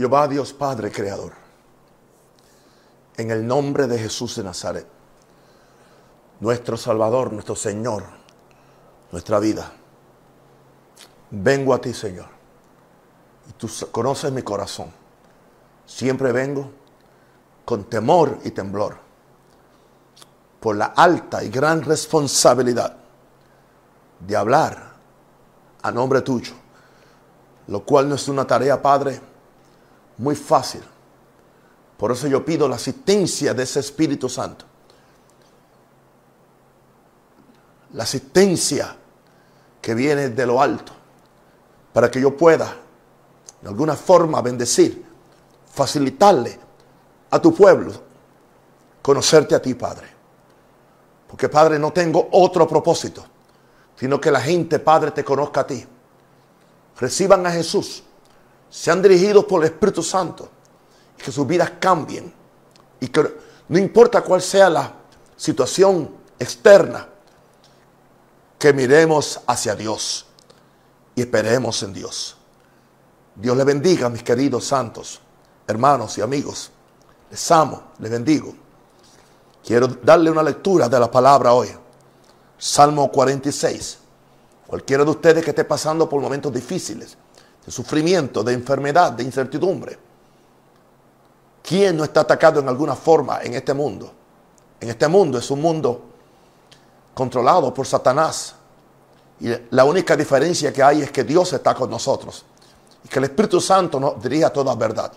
Jehová Dios Padre Creador, en el nombre de Jesús de Nazaret, nuestro Salvador, nuestro Señor, nuestra vida, vengo a ti, Señor. Y tú conoces mi corazón. Siempre vengo con temor y temblor por la alta y gran responsabilidad de hablar a nombre tuyo, lo cual no es una tarea, Padre, muy fácil. Por eso yo pido la asistencia de ese Espíritu Santo. La asistencia que viene de lo alto, para que yo pueda, de alguna forma, bendecir, facilitarle a tu pueblo conocerte a ti, Padre. Porque, Padre, no tengo otro propósito, sino que la gente, Padre, te conozca a ti. Reciban a Jesús, sean dirigidos por el Espíritu Santo y que sus vidas cambien. Y que no importa cuál sea la situación externa, que miremos hacia Dios y esperemos en Dios. Dios le bendiga, mis queridos santos, hermanos y amigos. Les amo, les bendigo. Quiero darle una lectura de la palabra hoy. Salmo 46. Cualquiera de ustedes que esté pasando por momentos difíciles, de sufrimiento, de enfermedad, de incertidumbre. ¿Quién no está atacado en alguna forma en este mundo? En este mundo es un mundo controlado por Satanás. Y la única diferencia que hay es que Dios está con nosotros. Y que el Espíritu Santo nos dirija toda verdad.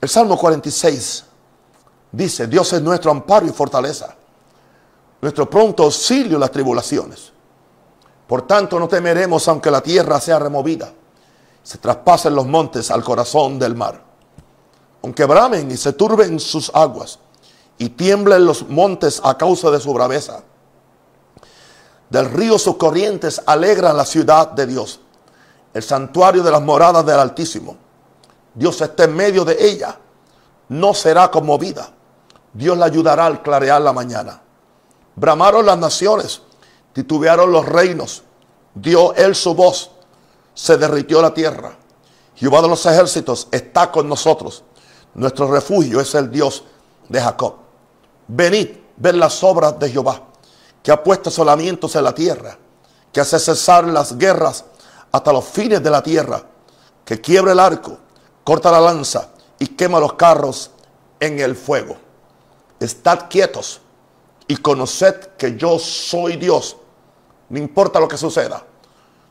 El Salmo 46 dice, Dios es nuestro amparo y fortaleza, nuestro pronto auxilio en las tribulaciones. Por tanto, no temeremos aunque la tierra sea removida, se traspasen los montes al corazón del mar. Aunque bramen y se turben sus aguas y tiemblen los montes a causa de su braveza. Del río sus corrientes alegran la ciudad de Dios, el santuario de las moradas del Altísimo. Dios está en medio de ella, no será conmovida. Dios la ayudará al clarear la mañana. Bramaron las naciones, titubearon los reinos, dio él su voz, se derritió la tierra. Jehová de los ejércitos está con nosotros. Nuestro refugio es el Dios de Jacob. Venid, ver las obras de Jehová, que ha puesto solamientos en la tierra, que hace cesar las guerras hasta los fines de la tierra, que quiebra el arco, corta la lanza y quema los carros en el fuego. Estad quietos y conoced que yo soy Dios. No importa lo que suceda.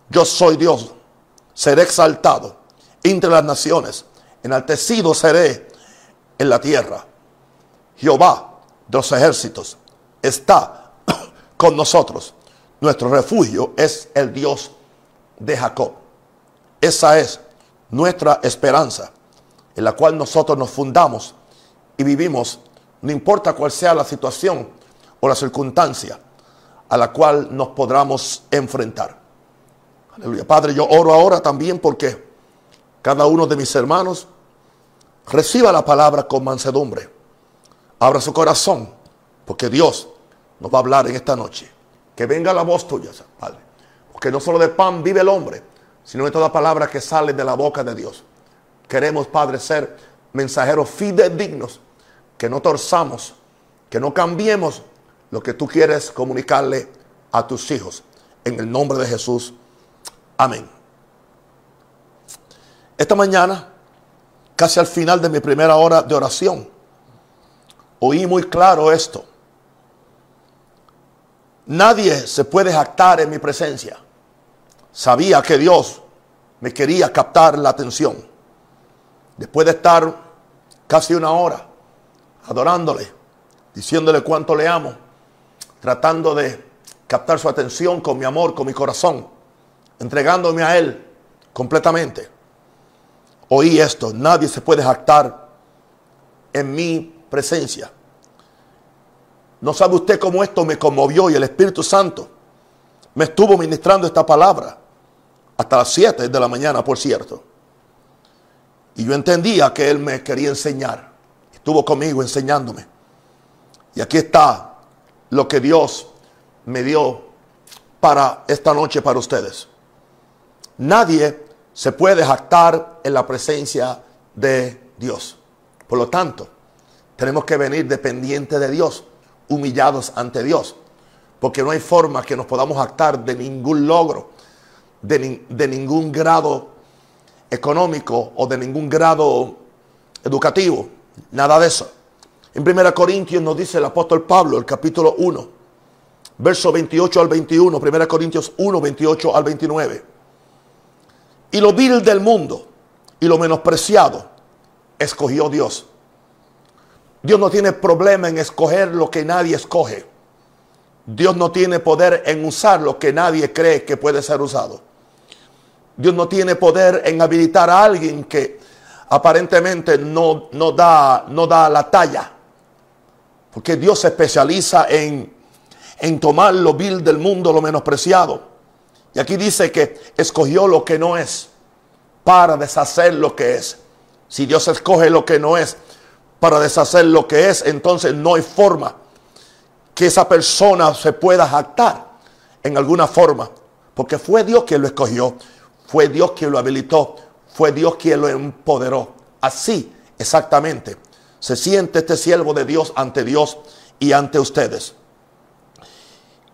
Yo soy Dios. Seré exaltado entre las naciones. Enaltecido seré en la tierra. Jehová de los ejércitos está con nosotros. Nuestro refugio es el Dios de Jacob. Esa es nuestra esperanza en la cual nosotros nos fundamos y vivimos, no importa cuál sea la situación o la circunstancia a la cual nos podamos enfrentar. Aleluya. Padre, yo oro ahora también porque cada uno de mis hermanos reciba la palabra con mansedumbre. Abra su corazón, porque Dios nos va a hablar en esta noche. Que venga la voz tuya, Padre. Porque no solo de pan vive el hombre, sino de toda palabra que sale de la boca de Dios. Queremos, Padre, ser mensajeros fidedignos, que no torzamos, que no cambiemos lo que tú quieres comunicarle a tus hijos. En el nombre de Jesús. Amén. Esta mañana, casi al final de mi primera hora de oración, oí muy claro esto. Nadie se puede jactar en mi presencia. Sabía que Dios me quería captar la atención. Después de estar casi una hora adorándole, diciéndole cuánto le amo, tratando de captar su atención con mi amor, con mi corazón, entregándome a Él completamente. Oí esto, nadie se puede jactar en mi presencia. No sabe usted cómo esto me conmovió y el Espíritu Santo me estuvo ministrando esta palabra hasta las 7 de la mañana, por cierto. Y yo entendía que Él me quería enseñar. Estuvo conmigo enseñándome. Y aquí está lo que Dios me dio para esta noche para ustedes. Nadie se puede jactar en la presencia de Dios. Por lo tanto, tenemos que venir dependientes de Dios, humillados ante Dios, porque no hay forma que nos podamos jactar de ningún logro, de, de ningún grado económico o de ningún grado educativo, nada de eso. En 1 Corintios nos dice el apóstol Pablo, el capítulo 1, verso 28 al 21, 1 Corintios 1, 28 al 29. Y lo vil del mundo y lo menospreciado escogió Dios. Dios no tiene problema en escoger lo que nadie escoge. Dios no tiene poder en usar lo que nadie cree que puede ser usado. Dios no tiene poder en habilitar a alguien que aparentemente no, no, da, no da la talla. Porque Dios se especializa en, en tomar lo vil del mundo, lo menospreciado. Y aquí dice que escogió lo que no es para deshacer lo que es. Si Dios escoge lo que no es para deshacer lo que es, entonces no hay forma que esa persona se pueda jactar en alguna forma. Porque fue Dios quien lo escogió, fue Dios quien lo habilitó, fue Dios quien lo empoderó. Así, exactamente se siente este siervo de Dios ante Dios y ante ustedes.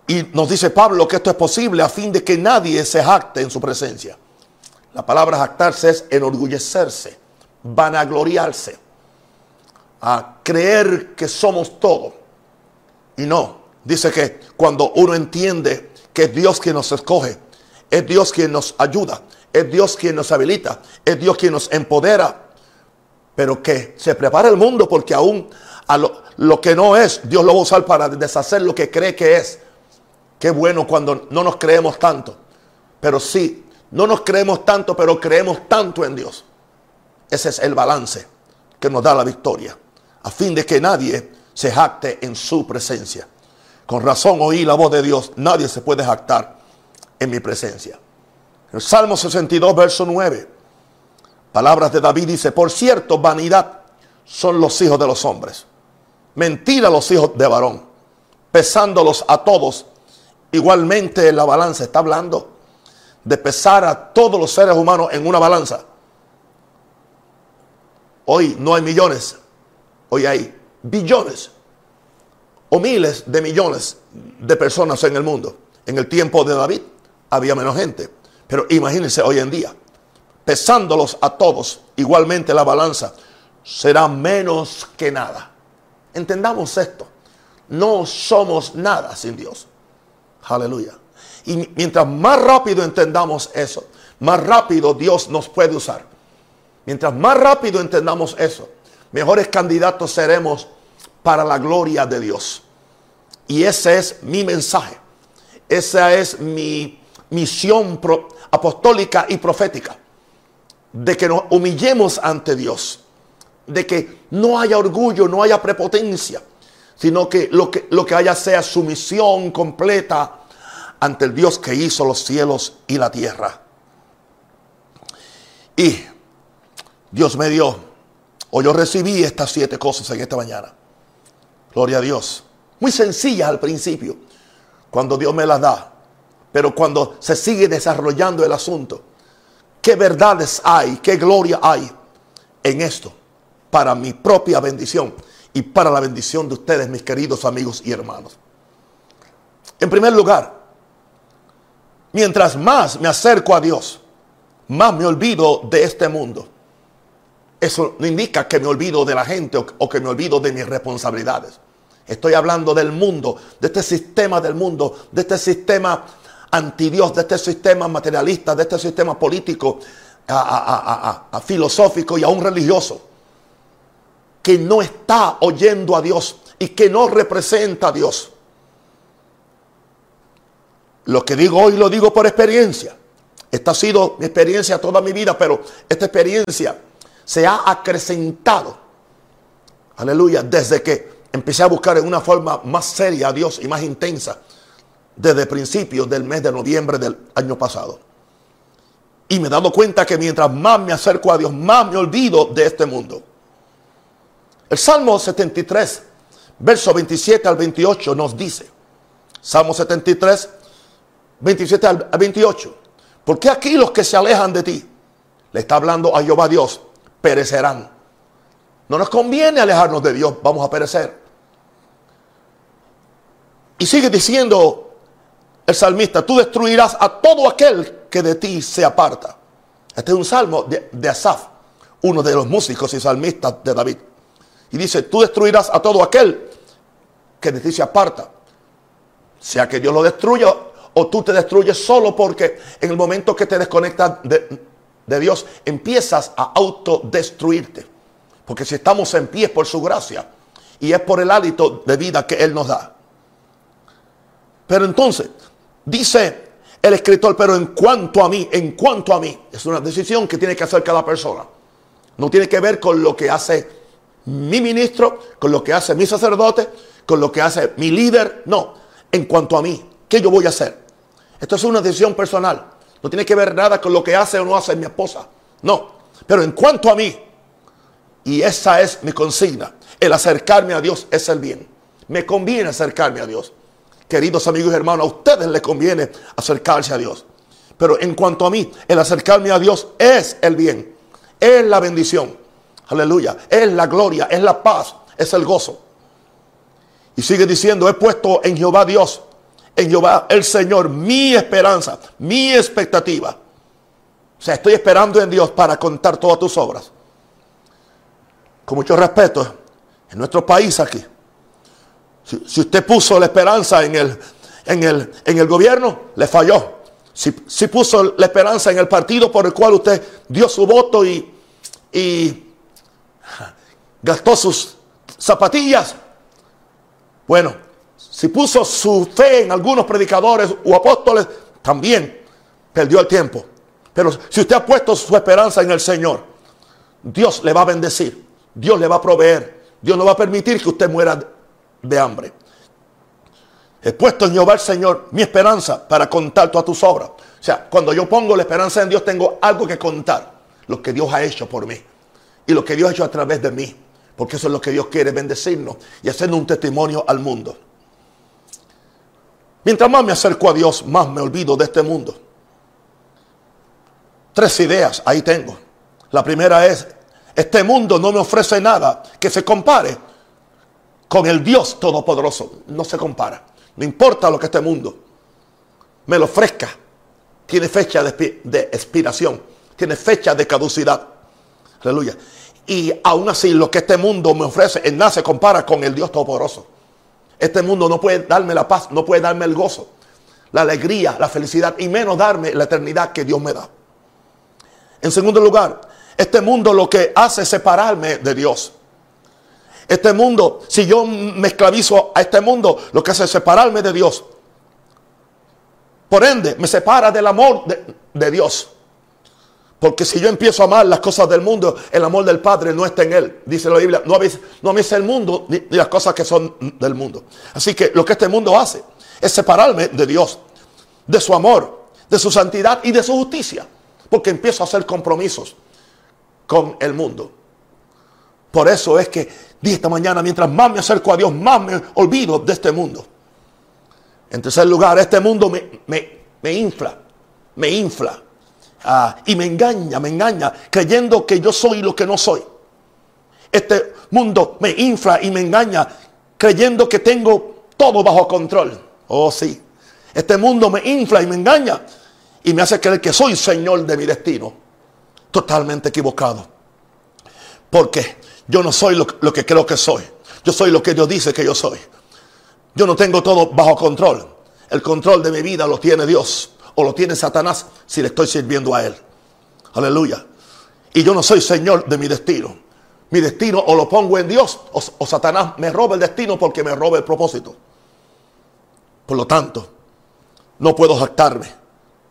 Y nos dice Pablo que esto es posible a fin de que nadie se jacte en su presencia. La palabra jactarse es enorgullecerse, vanagloriarse, a creer que somos todo. Y no, dice que cuando uno entiende que es Dios quien nos escoge, es Dios quien nos ayuda, es Dios quien nos habilita, es Dios quien nos empodera, pero que se prepara el mundo porque aún a lo, que no es, Dios lo va a usar para deshacer lo que cree que es. Qué bueno cuando no nos creemos tanto. Pero sí, no nos creemos tanto, pero creemos tanto en Dios. Ese es el balance que nos da la victoria. A fin de que nadie se jacte en su presencia. Con razón oí la voz de Dios. Nadie se puede jactar en mi presencia. El Salmo 62, verso 9. Palabras de David dice, por cierto, vanidad son los hijos de los hombres. Mentira los hijos de varón. Pesándolos a todos. Igualmente en la balanza está hablando de pesar a todos los seres humanos en una balanza. Hoy no hay millones, hoy hay billones o miles de millones de personas en el mundo. En el tiempo de David había menos gente, pero imagínense hoy en día pesándolos a todos, igualmente la balanza será menos que nada. Entendamos esto. No somos nada sin Dios. Aleluya. Y mientras más rápido entendamos eso, más rápido Dios nos puede usar. Mientras más rápido entendamos eso, mejores candidatos seremos para la gloria de Dios. Y ese es mi mensaje. Esa es mi misión apostólica y profética de que nos humillemos ante Dios, de que no haya orgullo, no haya prepotencia, sino que lo que, lo que haya sea sumisión completa ante el Dios que hizo los cielos y la tierra. Y Dios me dio, o yo recibí estas siete cosas en esta mañana. Gloria a Dios. Muy sencillas al principio, cuando Dios me las da. Pero cuando se sigue desarrollando el asunto, qué verdades hay, qué gloria hay en esto para mi propia bendición y para la bendición de ustedes, mis queridos amigos y hermanos. En primer lugar, mientras más me acerco a Dios, más me olvido de este mundo. Eso no indica que me olvido de la gente o, que me olvido de mis responsabilidades. Estoy hablando del mundo, de este sistema del mundo, de este sistema anti Dios, de este sistema materialista, de este sistema político, a, filosófico y aún religioso, que no está oyendo a Dios y que no representa a Dios. Lo que digo hoy lo digo por experiencia. Esta ha sido mi experiencia toda mi vida, pero esta experiencia se ha acrecentado. Aleluya, desde que empecé a buscar en una forma más seria a Dios y más intensa desde principios del mes de noviembre del año pasado. Y me he dado cuenta que mientras más me acerco a Dios, más me olvido de este mundo. El Salmo 73, verso 27 al 28 nos dice, Salmo 73, 27 al 28, porque aquí los que se alejan de ti le está hablando a Jehová Dios, perecerán. No nos conviene alejarnos de Dios, vamos a perecer. Y sigue diciendo el salmista, tú destruirás a todo aquel que de ti se aparta. Este es un salmo de, Asaf, uno de los músicos y salmistas de David. Y dice, tú destruirás a todo aquel que de ti se aparta. Sea que Dios lo destruya o tú te destruyes solo porque en el momento que te desconectas de, de Dios empiezas a autodestruirte. Porque si estamos en pie es por su gracia y es por el hálito de vida que Él nos da. Pero entonces, dice el escritor, pero en cuanto a mí, en cuanto a mí, es una decisión que tiene que hacer cada persona. No tiene que ver con lo que hace mi ministro, con lo que hace mi sacerdote, con lo que hace mi líder. No, en cuanto a mí, ¿qué yo voy a hacer? Esto es una decisión personal. No tiene que ver nada con lo que hace o no hace mi esposa. No, pero en cuanto a mí, y esa es mi consigna, el acercarme a Dios es el bien. Me conviene acercarme a Dios. Queridos amigos y hermanos, a ustedes les conviene acercarse a Dios. Pero en cuanto a mí, el acercarme a Dios es el bien, es la bendición. Aleluya, es la gloria, es la paz, es el gozo. Y sigue diciendo, he puesto en Jehová Dios, en Jehová el Señor, mi esperanza, mi expectativa. O sea, estoy esperando en Dios para contar todas tus obras. Con mucho respeto, en nuestro país aquí, si, usted puso la esperanza en el, en el, en el gobierno, le falló. Si, si, puso la esperanza en el partido por el cual usted dio su voto y, y gastó sus zapatillas, bueno, si puso su fe en algunos predicadores o apóstoles, también perdió el tiempo. Pero si usted ha puesto su esperanza en el Señor, Dios le va a bendecir, Dios le va a proveer, Dios no va a permitir que usted muera de hambre. He puesto en Jehová el Señor mi esperanza para contar todas tus obras. O sea, cuando yo pongo la esperanza en Dios, tengo algo que contar. Lo que Dios ha hecho por mí. Y lo que Dios ha hecho a través de mí. Porque eso es lo que Dios quiere, bendecirnos y hacernos un testimonio al mundo. Mientras más me acerco a Dios, más me olvido de este mundo. Tres ideas ahí tengo. La primera es, este mundo no me ofrece nada que se compare con el Dios Todopoderoso. No se compara. No importa lo que este mundo me lo ofrezca. Tiene fecha de, expiración. Tiene fecha de caducidad. Aleluya. Y aún así lo que este mundo me ofrece en nada se compara con el Dios Todopoderoso. Este mundo no puede darme la paz, no puede darme el gozo, la alegría, la felicidad y menos darme la eternidad que Dios me da. En segundo lugar, este mundo lo que hace es separarme de Dios. Este mundo, si yo me esclavizo a este mundo, lo que hace es separarme de Dios. Por ende, me separa del amor de, Dios. Porque si yo empiezo a amar las cosas del mundo, el amor del Padre no está en él. Dice la Biblia, no améis, no el mundo ni, ni, las cosas que son del mundo. Así que lo que este mundo hace es separarme de Dios, de su amor, de su santidad y de su justicia. Porque empiezo a hacer compromisos con el mundo. Por eso es que dije esta mañana, mientras más me acerco a Dios, más me olvido de este mundo. En tercer lugar, este mundo me, infla, me infla. Ah, y me engaña, me engaña, creyendo que yo soy lo que no soy. Este mundo me infla y me engaña, creyendo que tengo todo bajo control. Oh, sí. Este mundo me infla y me engaña y me hace creer que soy señor de mi destino. Totalmente equivocado. Porque yo no soy lo, que creo que soy. Yo soy lo que Dios dice que yo soy. Yo no tengo todo bajo control. El control de mi vida lo tiene Dios o lo tiene Satanás si le estoy sirviendo a Él. Aleluya. Y yo no soy Señor de mi destino. Mi destino o lo pongo en Dios o, Satanás me roba el destino porque me roba el propósito. Por lo tanto, no puedo jactarme.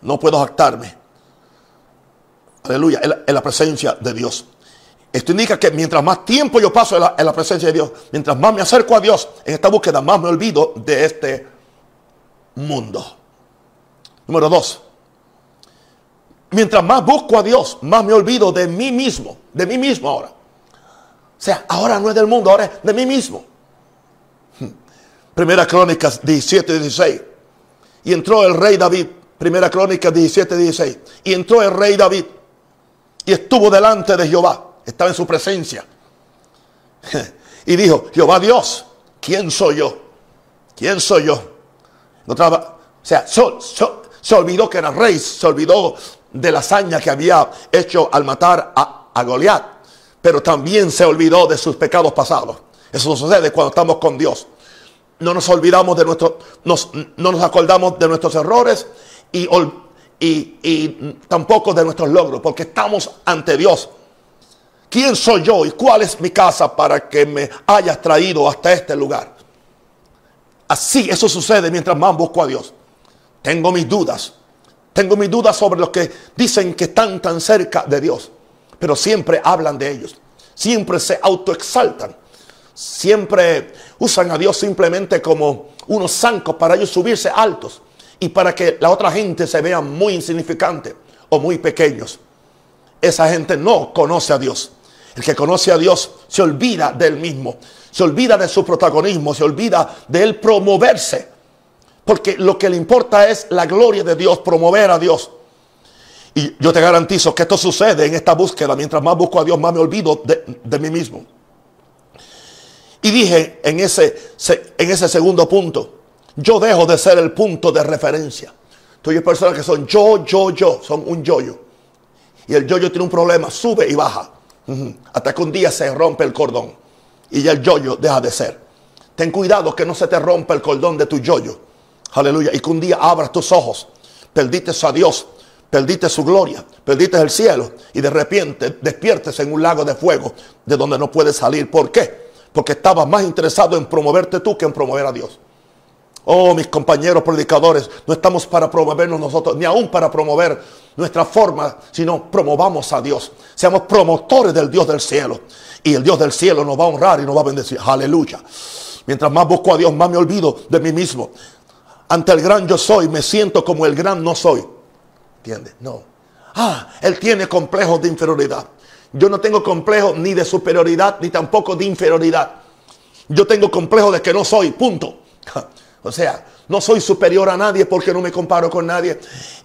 No puedo jactarme. Aleluya. En la, presencia de Dios. Esto indica que mientras más tiempo yo paso en la, en la, presencia de Dios, mientras más me acerco a Dios en esta búsqueda, más me olvido de este mundo. Número dos. Mientras más busco a Dios, más me olvido de mí mismo, de mí mismo ahora. O sea, ahora no es del mundo, ahora es de mí mismo. Primera Crónicas 17, 16. Y entró el rey David. Primera Crónica 17, 16. Y entró el rey David y estuvo delante de Jehová, estaba en su presencia. Y dijo, Jehová Dios, ¿quién soy yo? ¿Quién soy yo? o sea, se olvidó que era rey, se olvidó de la hazaña que había hecho al matar a, a Goliat, pero también se olvidó de sus pecados pasados. Eso sucede cuando estamos con Dios. No nos olvidamos de nuestro, no nos acordamos de nuestros errores y, tampoco de nuestros logros, porque estamos ante Dios. ¿Quién soy yo y cuál es mi casa para que me hayas traído hasta este lugar? Así eso sucede mientras más busco a Dios. Tengo mis dudas. Tengo mis dudas sobre los que dicen que están tan cerca de Dios. Pero siempre hablan de ellos. Siempre se autoexaltan. Siempre usan a Dios simplemente como unos zancos para ellos subirse altos y para que la otra gente se vea muy insignificante o muy pequeños. Esa gente no conoce a Dios. El que conoce a Dios se olvida del mismo, se olvida de su protagonismo, se olvida de él promoverse. Porque lo que le importa es la gloria de Dios, promover a Dios. Y yo te garantizo que esto sucede en esta búsqueda. Mientras más busco a Dios, más me olvido de, mí mismo. Y dije en ese, en ese segundo punto, yo dejo de ser el punto de referencia. Tú hay personas que son yo, yo, yo, son un yoyo. Y el yoyo tiene un problema, sube y baja. Hasta que un día se rompe el cordón. Y ya el yoyo deja de ser. Ten cuidado que no se te rompa el cordón de tu yoyo. Aleluya. Y que un día abras tus ojos. Perdiste a Dios. Perdiste su gloria. Perdiste el cielo. Y de repente despiertes en un lago de fuego de donde no puedes salir. ¿Por qué? Porque estabas más interesado en promoverte tú que en promover a Dios. Oh, mis compañeros predicadores, no estamos para promovernos nosotros, ni aún para promover nuestra forma, sino promovamos a Dios. Seamos promotores del Dios del cielo. Y el Dios del cielo nos va a honrar y nos va a bendecir. Aleluya. Mientras más busco a Dios, más me olvido de mí mismo. Ante el gran yo soy, me siento como el gran no soy. ¿Entiendes? No. Ah, él tiene complejos de inferioridad. Yo no tengo complejo ni de superioridad, ni tampoco de inferioridad. Yo tengo complejo de que no soy, punto. O sea, no soy superior a nadie porque no me comparo con nadie.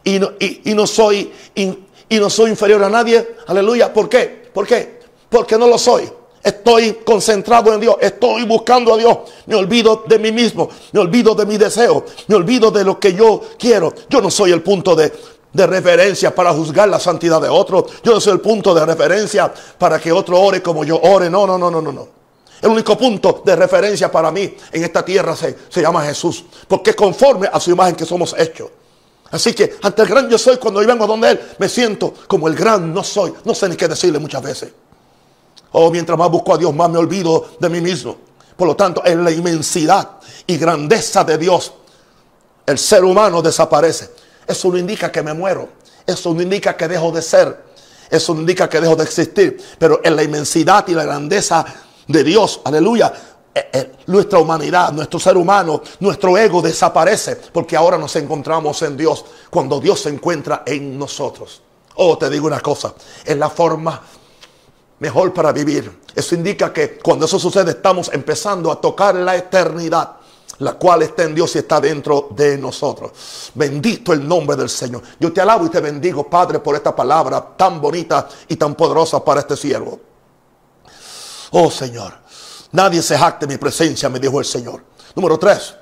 Y no, y, no soy, y, no soy inferior a nadie. Aleluya. ¿Por qué? ¿Por qué? Porque no lo soy. Estoy concentrado en Dios. Estoy buscando a Dios. Me olvido de mí mismo. Me olvido de mi deseo. Me olvido de lo que yo quiero. Yo no soy el punto de, de referencia para juzgar la santidad de otro. Yo no soy el punto de referencia para que otro ore como yo ore. No, no, no, no, no, no. El único punto de referencia para mí en esta tierra se, se llama Jesús. Porque conforme a su imagen que somos hechos. Así que ante el gran yo soy, cuando yo vengo donde Él, me siento como el gran no soy. No sé ni qué decirle muchas veces. Oh, mientras más busco a Dios, más me olvido de mí mismo. Por lo tanto, en la inmensidad y grandeza de Dios, el ser humano desaparece. Eso no indica que me muero. Eso no indica que dejo de ser. Eso no indica que dejo de existir. Pero en la inmensidad y la grandeza de Dios, aleluya, eh, eh, nuestra humanidad, nuestro ser humano, nuestro ego desaparece porque ahora nos encontramos en Dios cuando Dios se encuentra en nosotros. Oh, te digo una cosa, es la forma mejor para vivir. Eso indica que cuando eso sucede estamos empezando a tocar la eternidad, la cual está en Dios y está dentro de nosotros. Bendito el nombre del Señor. Yo te alabo y te bendigo, Padre, por esta palabra tan bonita y tan poderosa para este siervo. Oh Señor, nadie se jacte mi presencia, me dijo el Señor. Número tres,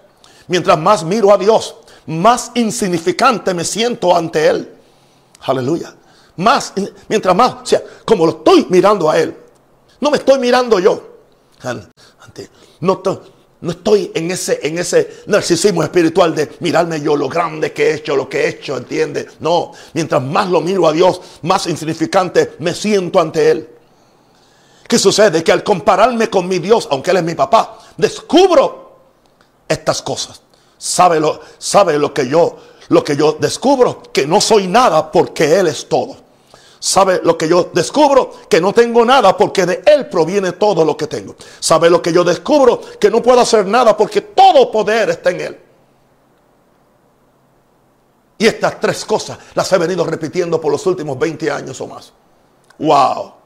mientras más miro a Dios, más insignificante me siento ante Él. Aleluya. Más, mientras más, o sea, como lo estoy mirando a Él, no me estoy mirando yo. No, no estoy en ese, en ese narcisismo espiritual de mirarme yo lo grande que he hecho, lo que he hecho, ¿entiendes? No, mientras más lo miro a Dios, más insignificante me siento ante Él. ¿Qué sucede? Que al compararme con mi Dios, aunque Él es mi papá, descubro estas cosas. ¿Sabe lo, sabe lo que yo, lo que yo descubro? Que no soy nada porque Él es todo. ¿Sabe lo que yo descubro? Que no tengo nada porque de Él proviene todo lo que tengo. ¿Sabe lo que yo descubro? Que no puedo hacer nada porque todo poder está en Él. Y estas tres cosas las he venido repitiendo por los últimos 20 años o más. ¡Wow!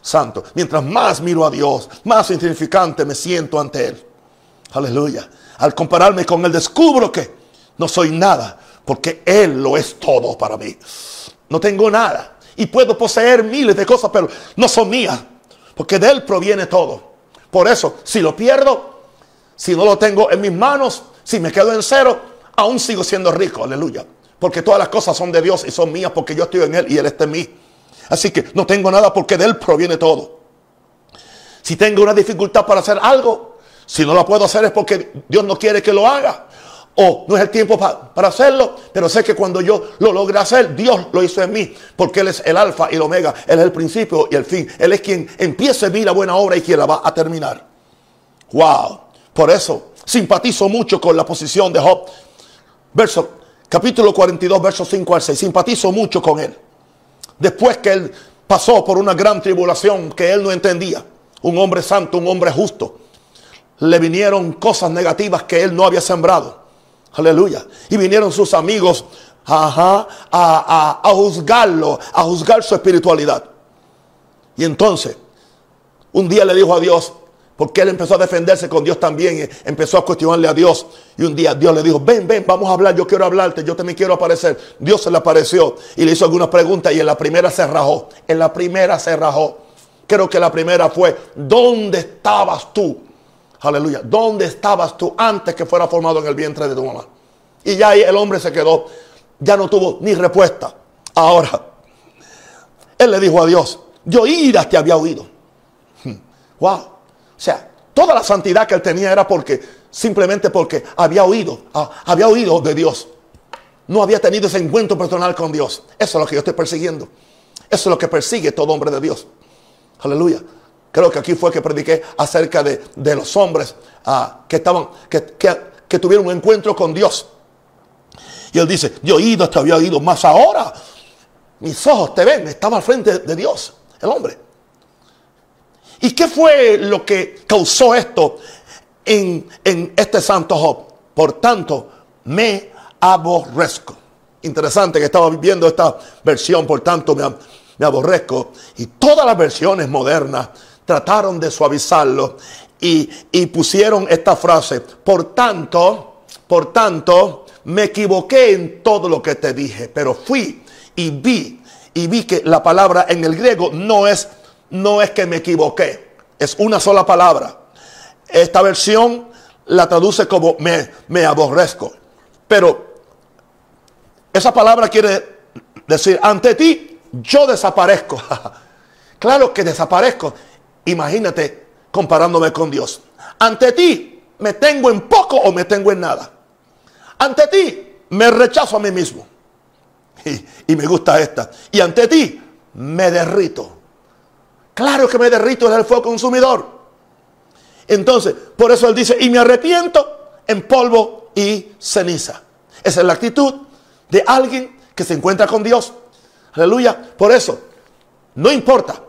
Santo. Mientras más miro a Dios, más insignificante me siento ante Él. Aleluya. Al compararme con Él, descubro que no soy nada, porque Él lo es todo para mí. No tengo nada. Y puedo poseer miles de cosas, pero no son mías. Porque de Él proviene todo. Por eso, si lo pierdo, si no lo tengo en mis manos, si me quedo en cero, aún sigo siendo rico. Aleluya. Porque todas las cosas son de Dios y son mías porque yo estoy en Él y Él está en mí. Así que no tengo nada porque de Él proviene todo. Si tengo una dificultad para hacer algo, si no lo puedo hacer es porque Dios no quiere que lo haga. O no es el tiempo para hacerlo, pero sé que cuando yo lo logre hacer, Dios lo hizo en mí, porque Él es el alfa y el omega, Él es el principio y el fin. Él es quien empieza a la buena obra y quien la va a terminar. Wow. Por eso simpatizo mucho con la posición de Job. Verso, capítulo 42, versos 5 al 6. Simpatizo mucho con él. Después que él pasó por una gran tribulación que él no entendía, un hombre santo, un hombre justo, le vinieron cosas negativas que él no había sembrado. Aleluya. Y vinieron sus amigos a, a juzgarlo, a juzgar su espiritualidad. Y entonces, un día le dijo a Dios, porque él empezó a defenderse con Dios también. Empezó a cuestionarle a Dios. Y un día Dios le dijo, ven, ven, vamos a hablar. Yo quiero hablarte. Yo también quiero aparecer. Dios se le apareció y le hizo algunas preguntas. Y en la primera se rajó. En la primera se rajó. Creo que la primera fue, ¿dónde estabas tú? Aleluya. ¿Dónde estabas tú antes que fuera formado en el vientre de tu mamá? Y ya ahí el hombre se quedó. Ya no tuvo ni respuesta. Ahora, él le dijo a Dios, yo ira te había oído. Hmm. Wow. O sea, toda la santidad que él tenía era porque, simplemente porque había oído, ah, había oído de Dios. No había tenido ese encuentro personal con Dios. Eso es lo que yo estoy persiguiendo. Eso es lo que persigue todo hombre de Dios. Aleluya. Creo que aquí fue que prediqué acerca de, los hombres ah, que estaban, que, tuvieron un encuentro con Dios. Y él dice, yo he oído, te había oído, más ahora mis ojos te ven, estaba al frente de Dios, el hombre. ¿Y qué fue lo que causó esto en, este santo Job? Por tanto, me aborrezco. Interesante que estaba viendo esta versión, por tanto me, me aborrezco. Y todas las versiones modernas trataron de suavizarlo y, y, pusieron esta frase, por tanto, por tanto, me equivoqué en todo lo que te dije, pero fui y vi, y vi que la palabra en el griego no es no es que me equivoqué, es una sola palabra. Esta versión la traduce como me, me aborrezco. Pero esa palabra quiere decir, ante ti yo desaparezco. claro que desaparezco. Imagínate comparándome con Dios. Ante ti me tengo en poco o me tengo en nada. Ante ti me rechazo a mí mismo. Y, y me gusta esta. Y ante ti me derrito. Claro que me derrito en el fuego consumidor. Entonces, por eso él dice, y me arrepiento en polvo y ceniza. Esa es la actitud de alguien que se encuentra con Dios. Aleluya. Por eso, no importa.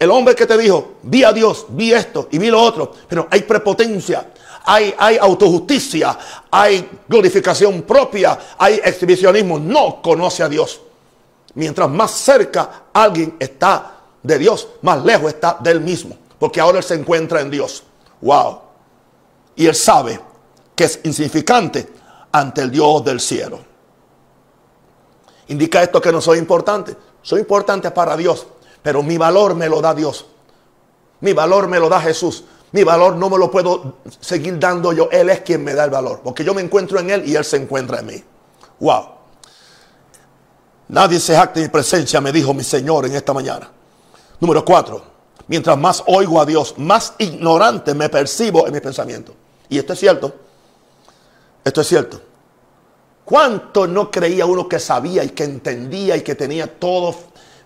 El hombre que te dijo, vi a Dios, vi esto y vi lo otro, pero hay prepotencia, hay, hay autojusticia, hay glorificación propia, hay exhibicionismo. No conoce a Dios. Mientras más cerca alguien está de Dios, más lejos está del mismo. Porque ahora él se encuentra en Dios. Wow. Y él sabe que es insignificante ante el Dios del cielo. Indica esto que no soy importante. Soy importante para Dios. Pero mi valor me lo da Dios. Mi valor me lo da Jesús. Mi valor no me lo puedo seguir dando yo. Él es quien me da el valor. Porque yo me encuentro en Él y Él se encuentra en mí. Wow. Nadie se jacta en mi presencia, me dijo mi Señor en esta mañana. Número cuatro, mientras más oigo a Dios, más ignorante me percibo en mi pensamiento. Y esto es cierto. Esto es cierto. ¿Cuánto no creía uno que sabía y que entendía y que tenía todo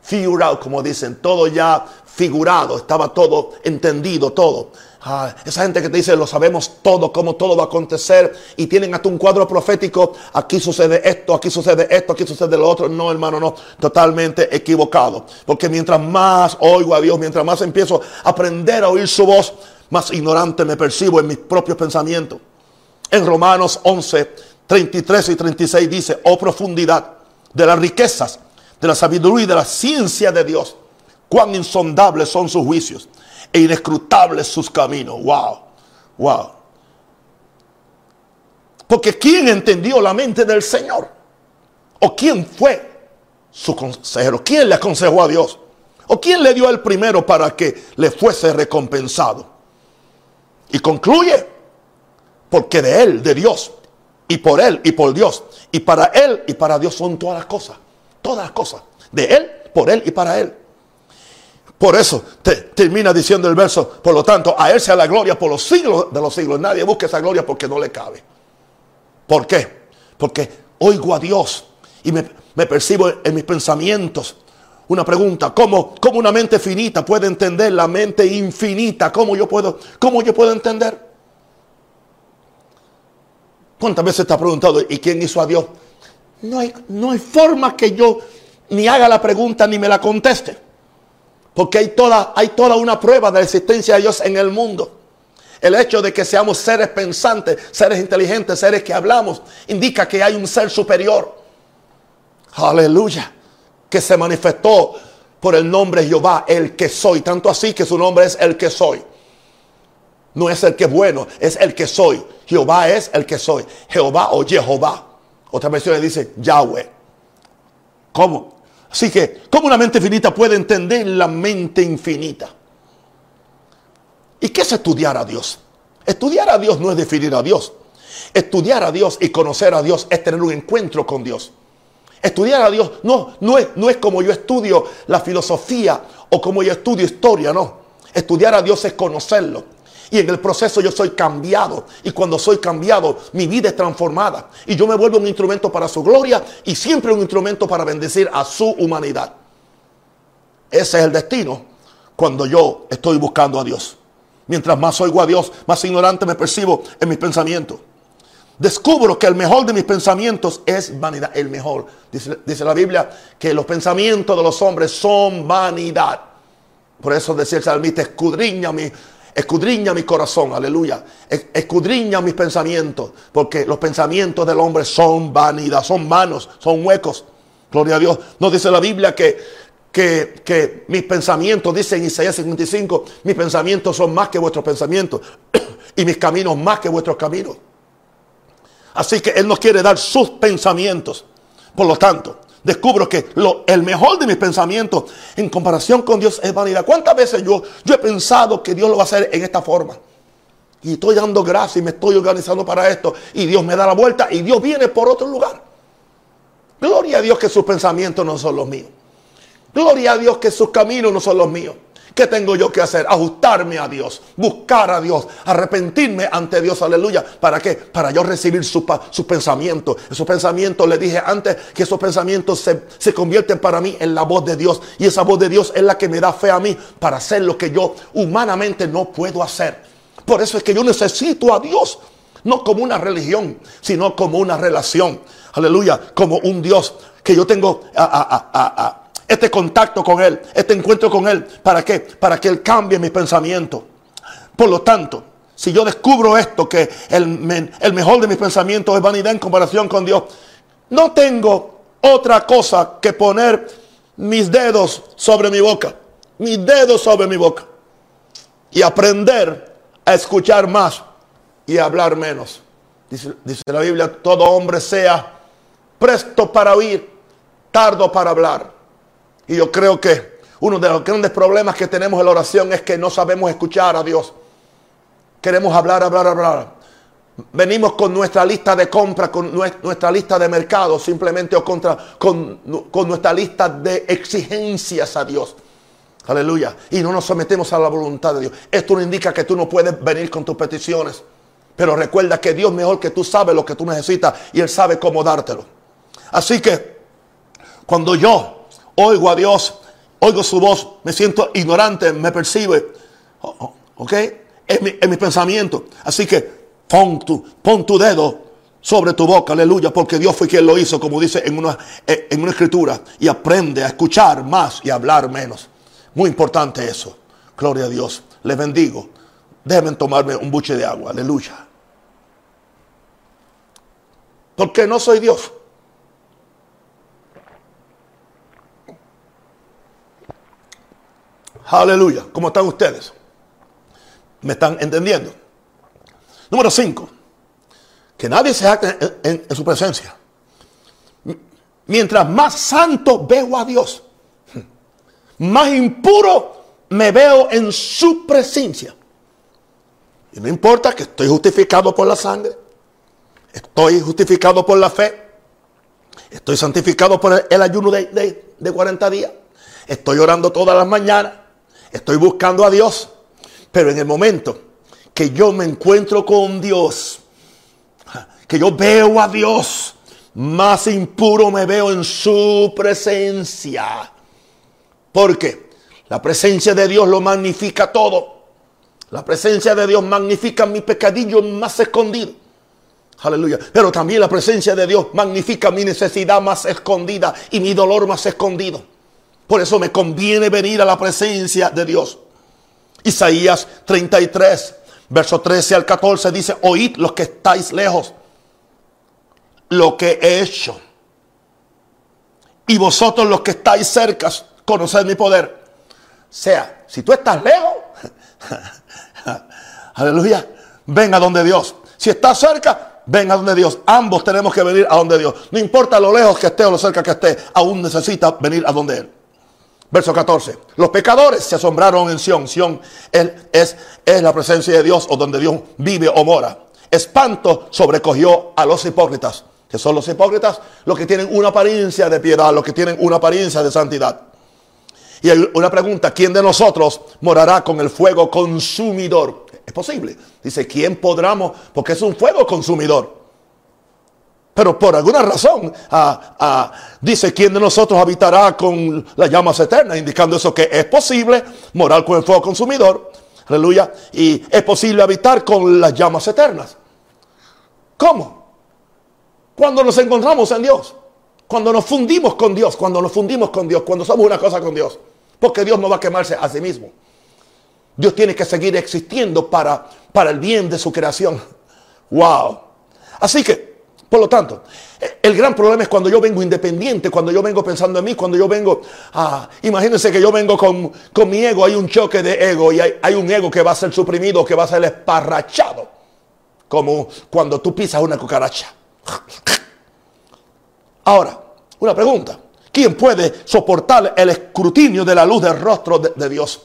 figurado, como dicen, todo ya figurado, estaba todo entendido, todo? Ah, esa gente que te dice, lo sabemos todo, cómo todo va a acontecer y tienen hasta un cuadro profético, aquí sucede esto, aquí sucede esto, aquí sucede lo otro. No, hermano, no, totalmente equivocado. Porque mientras más oigo a Dios, mientras más empiezo a aprender a oír su voz, más ignorante me percibo en mis propios pensamientos. En Romanos 11, 33 y 36 dice, oh profundidad de las riquezas, de la sabiduría y de la ciencia de Dios, cuán insondables son sus juicios e inescrutables sus caminos. Wow, wow. Porque ¿quién entendió la mente del Señor? ¿O quién fue su consejero. ¿Quién le aconsejó a Dios? ¿O quién le dio el primero para que le fuese recompensado? Y concluye, porque de Él, de Dios, y por Él y por Dios, y para Él y para Dios son todas las cosas, todas las cosas, de Él, por Él y para Él. Por eso termina diciendo el verso, por lo tanto, a Él sea la gloria por los siglos de los siglos. Nadie busca esa gloria porque no le cabe. ¿Por qué? Porque oigo a Dios y me, percibo en mis pensamientos. Una pregunta, ¿cómo, ¿cómo, una mente finita puede entender la mente infinita? ¿Cómo yo puedo, cómo yo puedo entender? ¿Cuántas veces te ha preguntado, ¿y quién hizo a Dios? No hay, no hay forma que yo ni haga la pregunta ni me la conteste. Porque hay toda, hay toda una prueba de la existencia de Dios en el mundo. El hecho de que seamos seres pensantes, seres inteligentes, seres que hablamos, indica que hay un ser superior. Aleluya. Que se manifestó por el nombre Jehová, el que soy. Tanto así que su nombre es el que soy. No es el que es bueno, es el que soy. Jehová es el que soy. Jehová o Jehová. Otra versión dice Yahweh. ¿Cómo? Así que, ¿cómo una mente finita puede entender la mente infinita? ¿Y qué es estudiar a Dios? Estudiar a Dios no es definir a Dios. Estudiar a Dios y conocer a Dios es tener un encuentro con Dios. Estudiar a Dios no, no, es, no es como yo estudio la filosofía o como yo estudio historia, no. Estudiar a Dios es conocerlo. Y en el proceso yo soy cambiado. Y cuando soy cambiado, mi vida es transformada. Y yo me vuelvo un instrumento para su gloria y siempre un instrumento para bendecir a su humanidad. Ese es el destino cuando yo estoy buscando a Dios. Mientras más oigo a Dios, más ignorante me percibo en mis pensamientos. Descubro que el mejor de mis pensamientos es vanidad. El mejor. Dice, dice la Biblia que los pensamientos de los hombres son vanidad. Por eso decía el salmista, escudriña mi, Escudriña mi corazón, aleluya. Escudriña mis pensamientos, porque los pensamientos del hombre son vanidad, son manos, son huecos. Gloria a Dios. Nos dice la Biblia que, que, que mis pensamientos, dice en Isaías 55, mis pensamientos son más que vuestros pensamientos y mis caminos más que vuestros caminos. Así que Él nos quiere dar sus pensamientos. Por lo tanto, descubro que lo, el mejor de mis pensamientos en comparación con Dios es vanidad. ¿Cuántas veces yo, yo he pensado que Dios lo va a hacer en esta forma? Y estoy dando gracias y me estoy organizando para esto. Y Dios me da la vuelta y Dios viene por otro lugar. Gloria a Dios que sus pensamientos no son los míos. Gloria a Dios que sus caminos no son los míos. ¿Qué tengo yo que hacer? Ajustarme a Dios, buscar a Dios, arrepentirme ante Dios, aleluya. ¿Para qué? Para yo recibir sus su pensamientos. Esos pensamientos, le dije antes, que esos pensamientos se, se convierten para mí en la voz de Dios. Y esa voz de Dios es la que me da fe a mí para hacer lo que yo humanamente no puedo hacer. Por eso es que yo necesito a Dios. No como una religión, sino como una relación. Aleluya. Como un Dios que yo tengo este contacto con Él, este encuentro con Él. ¿Para qué? Para que Él cambie mi pensamiento. Por lo tanto, si yo descubro esto, que el, el mejor de mis pensamientos es vanidad en comparación con Dios, no tengo otra cosa que poner mis dedos sobre mi boca. Mis dedos sobre mi boca. Y aprender a escuchar más y a hablar menos. Dice, dice la Biblia, todo hombre sea presto para oír, tardo para hablar. Y yo creo que uno de los grandes problemas que tenemos en la oración es que no sabemos escuchar a Dios. Queremos hablar, hablar, hablar. Venimos con nuestra lista de compra, con nuestra lista de mercado, simplemente o contra, con, con nuestra lista de exigencias a Dios. Aleluya. Y no nos sometemos a la voluntad de Dios. Esto no indica que tú no puedes venir con tus peticiones. Pero recuerda que Dios mejor que tú sabe lo que tú necesitas y Él sabe cómo dártelo. Así que cuando yo oigo a Dios, oigo su voz, me siento ignorante, me percibe. ¿Ok? En mi, en pensamiento. Así que pon tu, pon tu dedo sobre tu boca, aleluya, porque Dios fue quien lo hizo, como dice en una, en una escritura, y aprende a escuchar más y a hablar menos. Muy importante eso. Gloria a Dios. Les bendigo. Déjenme tomarme un buche de agua, aleluya. Porque no soy Dios. Aleluya. ¿Cómo están ustedes? ¿Me están entendiendo? Número 5. Que nadie se jacte en, su presencia. mientras más santo veo a Dios, más impuro me veo en su presencia. Y no importa que estoy justificado por la sangre, estoy justificado por la fe, estoy santificado por el, ayuno de, de 40 días, estoy orando todas las mañanas, estoy buscando a Dios, pero en el momento que yo me encuentro con Dios, que yo veo a Dios, más impuro me veo en su presencia. Porque la presencia de Dios lo magnifica todo. La presencia de Dios magnifica mi pecadillo más escondido. Aleluya. Pero también la presencia de Dios magnifica mi necesidad más escondida y mi dolor más escondido. Por eso me conviene venir a la presencia de Dios. Isaías 33, verso 13 al 14 dice, oíd los que estáis lejos lo que he hecho. Y vosotros los que estáis cerca, conoced mi poder. Sea, si tú estás lejos, aleluya, ven a donde Dios. Si estás cerca, ven a donde Dios. Ambos tenemos que venir a donde Dios. No importa lo lejos que esté o lo cerca que esté, aún necesita venir a donde Él. Verso 14. Los pecadores se asombraron en Sión. Sión es, es la presencia de Dios o donde Dios vive o mora. Espanto sobrecogió a los hipócritas que son los hipócritas, los que tienen una apariencia de piedad, los que tienen una apariencia de santidad. Y hay una pregunta, ¿quién de nosotros morará con el fuego consumidor? Es posible. Dice, ¿quién podremos? Porque es un fuego consumidor. Pero por alguna razón ah, ah, dice, ¿quién de nosotros habitará con las llamas eternas? Indicando eso que es posible morar con el fuego consumidor. Aleluya. Y es posible habitar con las llamas eternas. ¿Cómo? Cuando nos encontramos en Dios, cuando nos fundimos con Dios, cuando nos fundimos con Dios, cuando somos una cosa con Dios, porque Dios no va a quemarse a sí mismo. Dios tiene que seguir existiendo para, para el bien de su creación. Wow. Así que, por lo tanto, el gran problema es cuando yo vengo independiente, cuando yo vengo pensando en mí, cuando yo vengo, a... imagínense que yo vengo con, con, mi ego, hay un choque de ego y hay, hay un ego que va a ser suprimido, que va a ser esparrachado, como cuando tú pisas una cucaracha. Ahora, una pregunta. ¿Quién puede soportar el escrutinio de la luz del rostro de, Dios?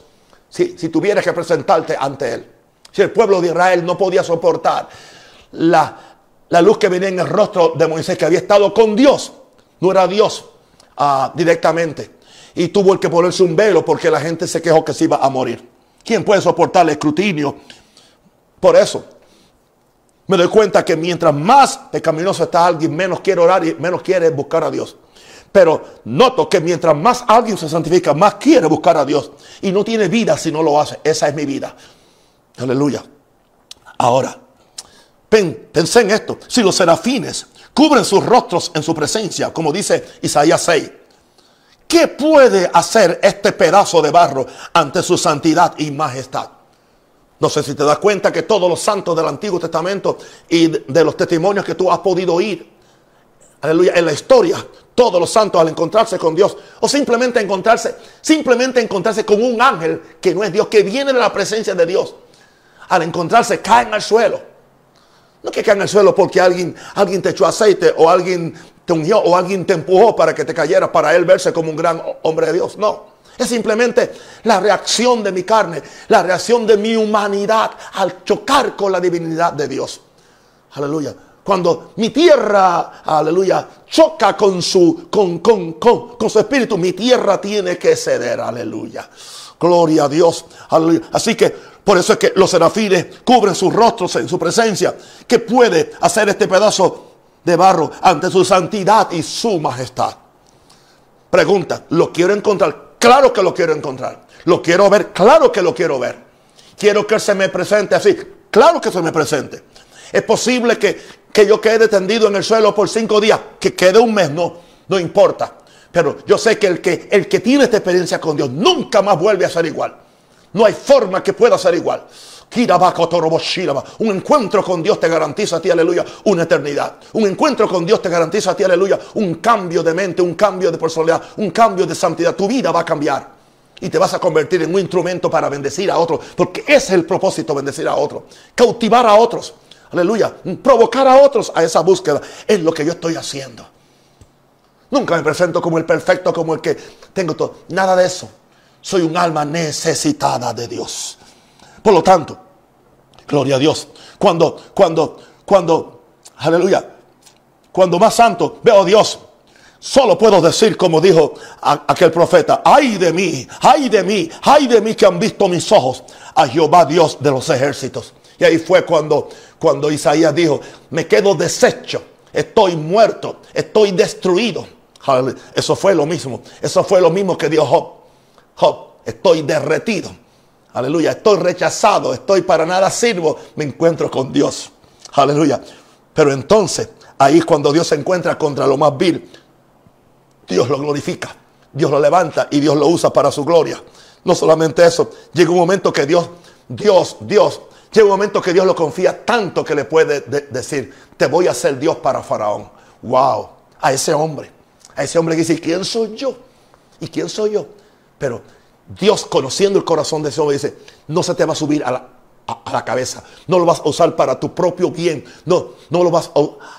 Si, si tuvieras que presentarte ante Él. Si el pueblo de Israel no podía soportar la, luz que venía en el rostro de Moisés, que había estado con Dios, no era Dios ah, directamente. Y tuvo que ponerse un velo porque la gente se quejó que se iba a morir. ¿Quién puede soportar el escrutinio? Por eso, me doy cuenta que mientras más pecaminoso está alguien, menos quiere orar y menos quiere buscar a Dios. Pero noto que mientras más alguien se santifica, más quiere buscar a Dios. Y no tiene vida si no lo hace. Esa es mi vida. Aleluya. Ahora, pensé en esto. Si los serafines cubren sus rostros en su presencia, como dice Isaías 6, ¿qué puede hacer este pedazo de barro ante su santidad y majestad? No sé si te das cuenta que todos los santos del Antiguo Testamento y de los testimonios que tú has podido oír, aleluya, en la historia, todos los santos al encontrarse con Dios o simplemente encontrarse, simplemente encontrarse con un ángel que no es Dios, que viene de la presencia de Dios, al encontrarse caen al suelo. No que caen al suelo porque alguien, alguien te echó aceite o alguien te ungió o alguien te empujó para que te cayeras para él verse como un gran hombre de Dios. No. Es simplemente la reacción de mi carne, la reacción de mi humanidad al chocar con la divinidad de Dios. Aleluya. Cuando mi tierra, aleluya, choca con su, con, con, con, su espíritu, mi tierra tiene que ceder. Aleluya. Gloria a Dios. Así que por eso es que los serafines cubren sus rostros en su presencia. ¿Qué puede hacer este pedazo de barro ante su santidad y su majestad? Pregunta, ¿lo quiero encontrar? Claro que lo quiero encontrar. Lo quiero ver, claro que lo quiero ver. Quiero que se me presente así. Claro que se me presente. Es posible que, que yo quede tendido en el suelo por cinco días, que quede un mes, no, no importa. Pero yo sé que el, que el que tiene esta experiencia con Dios nunca más vuelve a ser igual. No hay forma que pueda ser igual. Un encuentro con Dios te garantiza a ti, aleluya, una eternidad. Un encuentro con Dios te garantiza a ti, aleluya, un cambio de mente, un cambio de personalidad, un cambio de santidad. Tu vida va a cambiar. Y te vas a convertir en un instrumento para bendecir a otros. Porque ese es el propósito, bendecir a otros. Cautivar a otros. Aleluya. Provocar a otros a esa búsqueda. Es lo que yo estoy haciendo. Nunca me presento como el perfecto, como el que tengo todo. Nada de eso. Soy un alma necesitada de Dios. Por lo tanto, gloria a Dios. Cuando, cuando, cuando, aleluya, cuando más santo veo a Dios, Solo puedo decir como dijo aquel profeta, ay de mí, ay de mí, ay de mí que han visto mis ojos a Jehová Dios de los ejércitos. Y ahí fue cuando, cuando Isaías dijo, me quedo deshecho, estoy muerto, estoy destruido. Eso fue lo mismo, eso fue lo mismo que dijo Job. Job, estoy derretido. Aleluya, estoy rechazado, estoy para nada sirvo, me encuentro con Dios. Aleluya. Pero entonces, ahí cuando Dios se encuentra contra lo más vil, Dios lo glorifica, Dios lo levanta y Dios lo usa para su gloria. No solamente eso, llega un momento que Dios, Dios, Dios, llega un momento que Dios lo confía tanto que le puede decir, te voy a hacer Dios para Faraón. Wow, a ese hombre, a ese hombre que dice, ¿quién soy yo? ¿Y quién soy yo? Pero Dios conociendo el corazón de ese hombre dice, no se te va a subir a la, a, la cabeza. No lo vas a usar para tu propio bien. No, no lo vas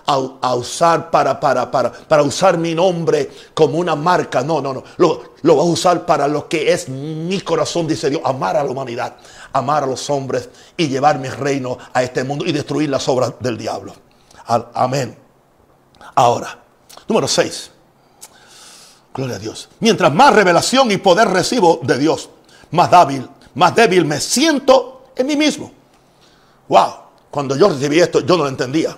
a, usar para, para, para, para, usar mi nombre como una marca. No, no, no. Lo, lo vas a usar para lo que es mi corazón, dice Dios. Amar a la humanidad, amar a los hombres y llevar mi reino a este mundo y destruir las obras del diablo. Amén. Ahora, número 6. Gloria a Dios. Mientras más revelación y poder recibo de Dios, más débil, más débil me siento en mí mismo. Wow, cuando yo recibí esto, yo no lo entendía.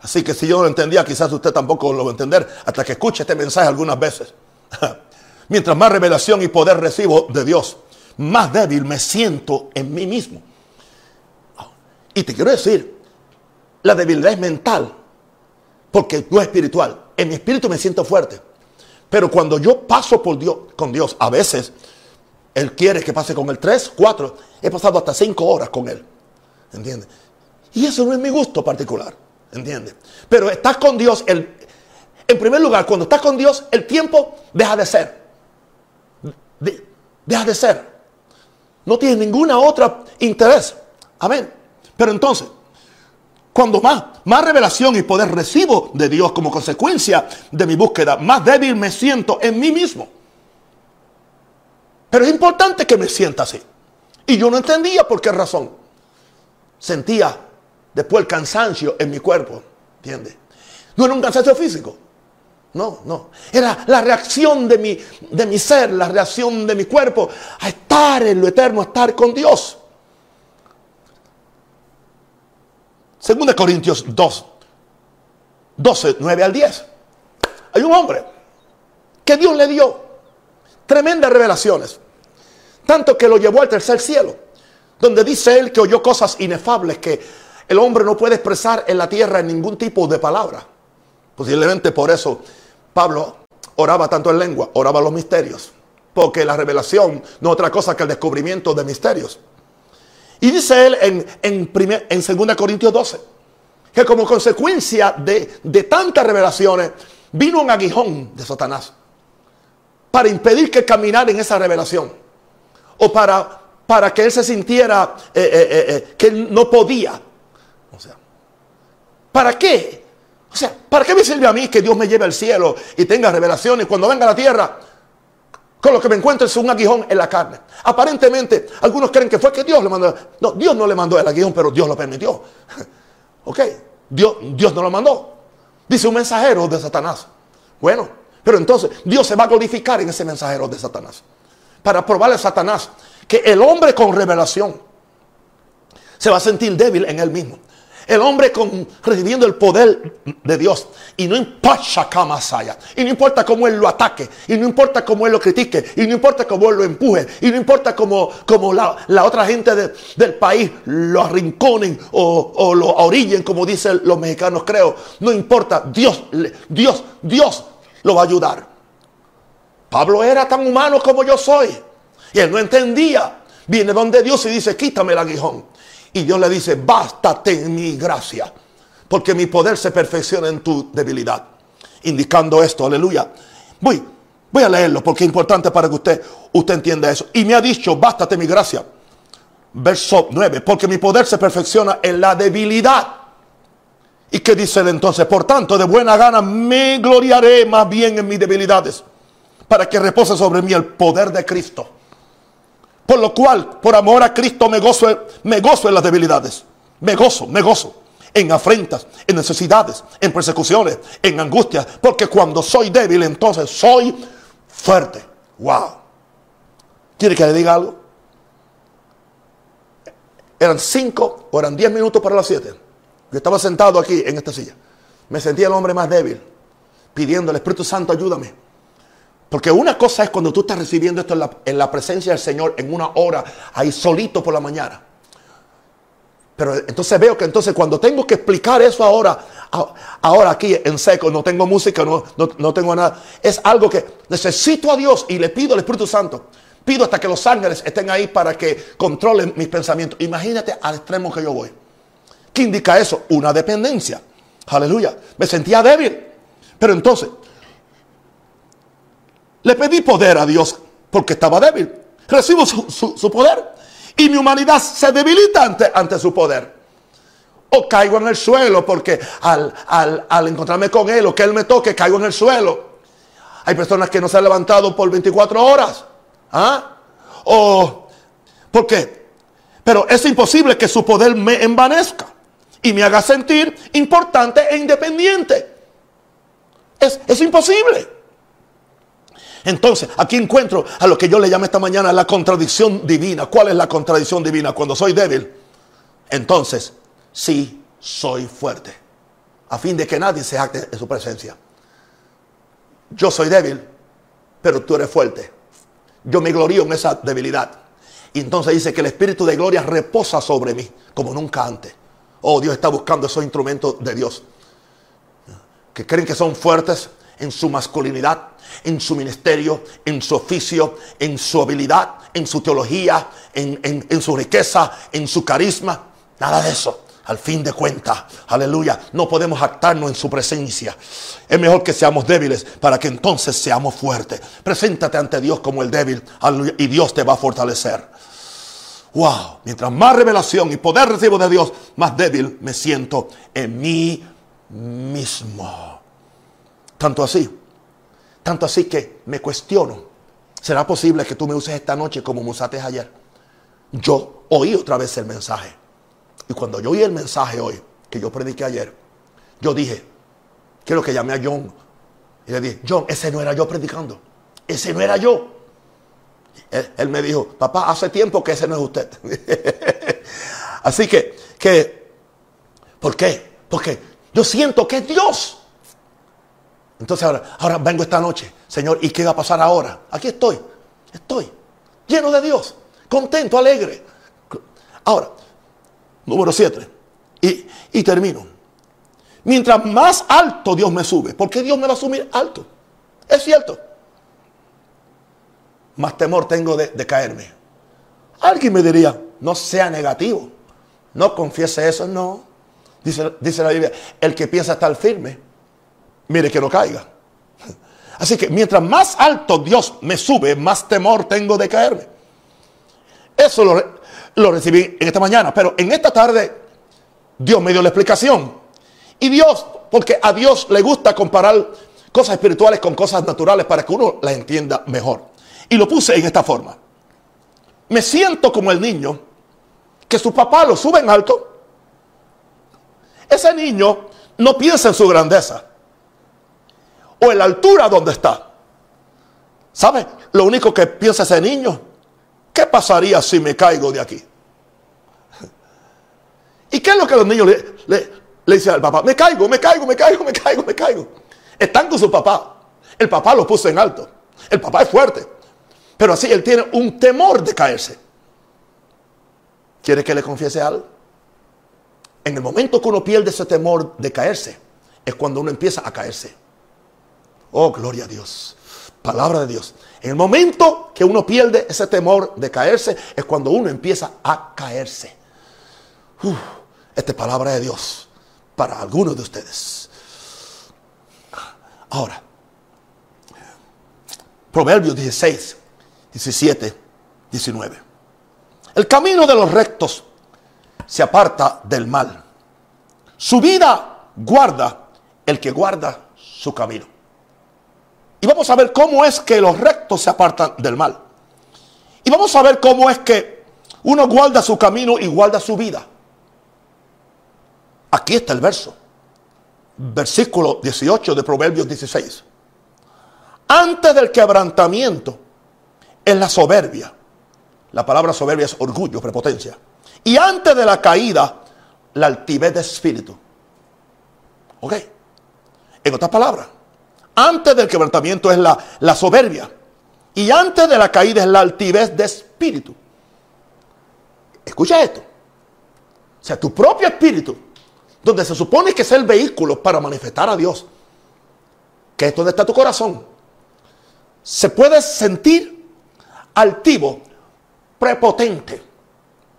Así que si yo no lo entendía, quizás usted tampoco lo va a entender hasta que escuche este mensaje algunas veces. Mientras más revelación y poder recibo de Dios, más débil me siento en mí mismo. Y te quiero decir, la debilidad es mental, porque no es espiritual. En mi espíritu me siento fuerte. Pero cuando yo paso por Dios, con Dios, a veces él quiere que pase con él tres, cuatro. He pasado hasta cinco horas con él. ¿Entiendes? Y eso no es mi gusto particular. ¿Entiendes? Pero estás con Dios. El, en primer lugar, cuando estás con Dios, el tiempo deja de ser. deja de ser. No tienes ninguna otra interés. Amén. Pero entonces, cuando más, más revelación y poder recibo de Dios como consecuencia de mi búsqueda, más débil me siento en mí mismo. Pero es importante que me sienta así. Y yo no entendía por qué razón. Sentía después el cansancio en mi cuerpo. ¿Entiendes? No era un cansancio físico. No, no. Era la reacción de mi, de mi ser, la reacción de mi cuerpo a estar en lo eterno, a estar con Dios. Segunda Corintios 2, 12, 9 al 10. Hay un hombre que Dios le dio Tremendas revelaciones. Tanto que lo llevó al tercer cielo, donde dice él que oyó cosas inefables que el hombre no puede expresar en la tierra en ningún tipo de palabra. Posiblemente por eso Pablo oraba tanto en lengua, oraba los misterios, porque la revelación no es otra cosa que el descubrimiento de misterios. Y dice él en, en, en 2 Corintios 12, que como consecuencia de, de tantas revelaciones vino un aguijón de Satanás para impedir que caminara en esa revelación. O para, para que él se sintiera eh, eh, eh, que él no podía. O sea, ¿para qué? O sea, ¿para qué me sirve a mí que Dios me lleve al cielo y tenga revelaciones cuando venga a la tierra? Con lo que me encuentro es un aguijón en la carne. Aparentemente, algunos creen que fue que Dios le mandó. No, Dios no le mandó el aguijón, pero Dios lo permitió. ok, Dios, Dios no lo mandó. Dice un mensajero de Satanás. Bueno, pero entonces Dios se va a glorificar en ese mensajero de Satanás. Para probarle a Satanás que el hombre con revelación se va a sentir débil en él mismo. El hombre con, recibiendo el poder de Dios. Y no importa cómo Y no importa cómo él lo ataque. Y no importa cómo él lo critique. Y no importa cómo él lo empuje. Y no importa cómo, la, otra gente del país lo arrinconen o, o lo orillen, como dicen los mexicanos, creo. No importa. Dios, Dios, Dios lo va a ayudar. Pablo era tan humano como yo soy. Y él no entendía. Viene donde Dios y dice, quítame el aguijón. Y Dios le dice, bástate mi gracia. Porque mi poder se perfecciona en tu debilidad. Indicando esto, aleluya. Voy, voy a leerlo porque es importante para que usted, usted entienda eso. Y me ha dicho, bástate mi gracia. Verso 9, porque mi poder se perfecciona en la debilidad. ¿Y qué dice él entonces? Por tanto, de buena gana me gloriaré más bien en mis debilidades, para que repose sobre mí el poder de Cristo. Por lo cual, por amor a Cristo, me gozo, me gozo en las debilidades. Me gozo, me gozo en afrentas, en necesidades, en persecuciones, en angustias. Porque cuando soy débil, entonces soy fuerte. Wow. ¿Quiere que le diga algo? Eran cinco o eran diez minutos para las siete. Yo estaba sentado aquí en esta silla. Me sentía el hombre más débil, pidiendo al Espíritu Santo, ayúdame. Porque una cosa es cuando tú estás recibiendo esto en la, en la presencia del Señor en una hora, ahí solito por la mañana. Pero entonces veo que entonces cuando tengo que explicar eso ahora, ahora aquí en seco, no tengo música, no, no, tengo nada, es algo que necesito a Dios y le pido al Espíritu Santo. Pido hasta que los ángeles estén ahí para que controlen mis pensamientos. Imagínate al extremo que yo voy. ¿Qué indica eso? Una dependencia. Aleluya. Me sentía débil. Pero entonces, le pedí poder a Dios porque estaba débil. Recibo su poder y mi humanidad se debilita ante, ante su poder. O caigo en el suelo porque al, al, encontrarme con Él o que Él me toque, caigo en el suelo. Hay personas que no se han levantado por 24 horas. ¿Ah? O, ¿por qué? Pero es imposible que su poder me envanezca y me haga sentir importante e independiente. Es, es imposible. Entonces, aquí encuentro a lo que yo le llamo esta mañana la contradicción divina. ¿Cuál es la contradicción divina? Cuando soy débil, entonces sí soy fuerte. A fin de que nadie se acte en su presencia. Yo soy débil, pero tú eres fuerte. Yo me glorío en esa debilidad. Y entonces dice que el Espíritu de gloria reposa sobre mí como nunca antes. Oh, Dios está buscando esos instrumentos de Dios. Que creen que son fuertes en su masculinidad, en su ministerio, en su oficio, en su habilidad, en su teología, en, su riqueza, en su carisma. Nada de eso. Al fin de cuentas, aleluya, no podemos actarnos en su presencia. Es mejor que seamos débiles para que entonces seamos fuertes. Preséntate ante Dios como el débil, y Dios te va a fortalecer. Wow, mientras más revelación y poder recibo de Dios, más débil me siento en mí mismo. Tanto así tanto así que me cuestiono, ¿será posible que tú me uses esta noche como me ayer? Yo oí otra vez el mensaje. Y cuando yo oí el mensaje hoy, que yo prediqué ayer, yo dije, quiero que llamé a John. Y le dije, John, ese no era yo predicando. Ese no era yo. Él, él me dijo, papá, hace tiempo que ese no es usted. Así que, que, ¿por qué? Porque yo siento que es Dios entonces ahora, ahora vengo esta noche, Señor, ¿y qué va a pasar ahora? Aquí estoy, estoy, lleno de Dios, contento, alegre. Ahora, número 7, y, y termino. Mientras más alto Dios me sube, ¿por qué Dios me va a subir alto? Es cierto. Más temor tengo de, caerme. Alguien me diría, no sea negativo, no confiese eso, no. Dice, dice la Biblia, el que piensa estar firme, mire que no caiga. Así que mientras más alto Dios me sube, más temor tengo de caerme. Eso lo, recibí en esta mañana, pero en esta tarde Dios me dio la explicación. Y Dios, porque a Dios le gusta comparar cosas espirituales con cosas naturales para que uno las entienda mejor. Y lo puse en esta forma. Me siento como el niño que su papá lo sube en alto. Ese niño no piensa en su grandeza o en la altura donde está. ¿Sabe? Lo único que piensa ese niño, ¿qué pasaría si me caigo de aquí? ¿Y qué es lo que los niños le, le, dicen al papá? Me caigo, me caigo, me caigo, me caigo, me caigo. Están con su papá. El papá lo puso en alto. El papá es fuerte. Pero así él tiene un temor de caerse. ¿Quiere que le confiese algo? En el momento que uno pierde ese temor de caerse, es cuando uno empieza a caerse. Oh, gloria a Dios. Palabra de Dios. En el momento que uno pierde ese temor de caerse, es cuando uno empieza a caerse. esta es palabra de Dios para algunos de ustedes. Ahora, Proverbios 16, 17, 19. El camino de los rectos se aparta del mal. Su vida guarda el que guarda su camino. Y vamos a ver cómo es que los rectos se apartan del mal. Y vamos a ver cómo es que uno guarda su camino y guarda su vida. Aquí está el verso. Versículo 18 de Proverbios 16. Antes del quebrantamiento es la soberbia. La palabra soberbia es orgullo, prepotencia. Y antes de la caída, la altivez de espíritu. ¿Ok? En otras palabras, antes del quebrantamiento es la, soberbia. Y antes de la caída es la altivez de espíritu. Escucha esto. O sea, tu propio espíritu, donde se supone que es el vehículo para manifestar a Dios, que es donde está tu corazón, se puede sentir altivo, prepotente,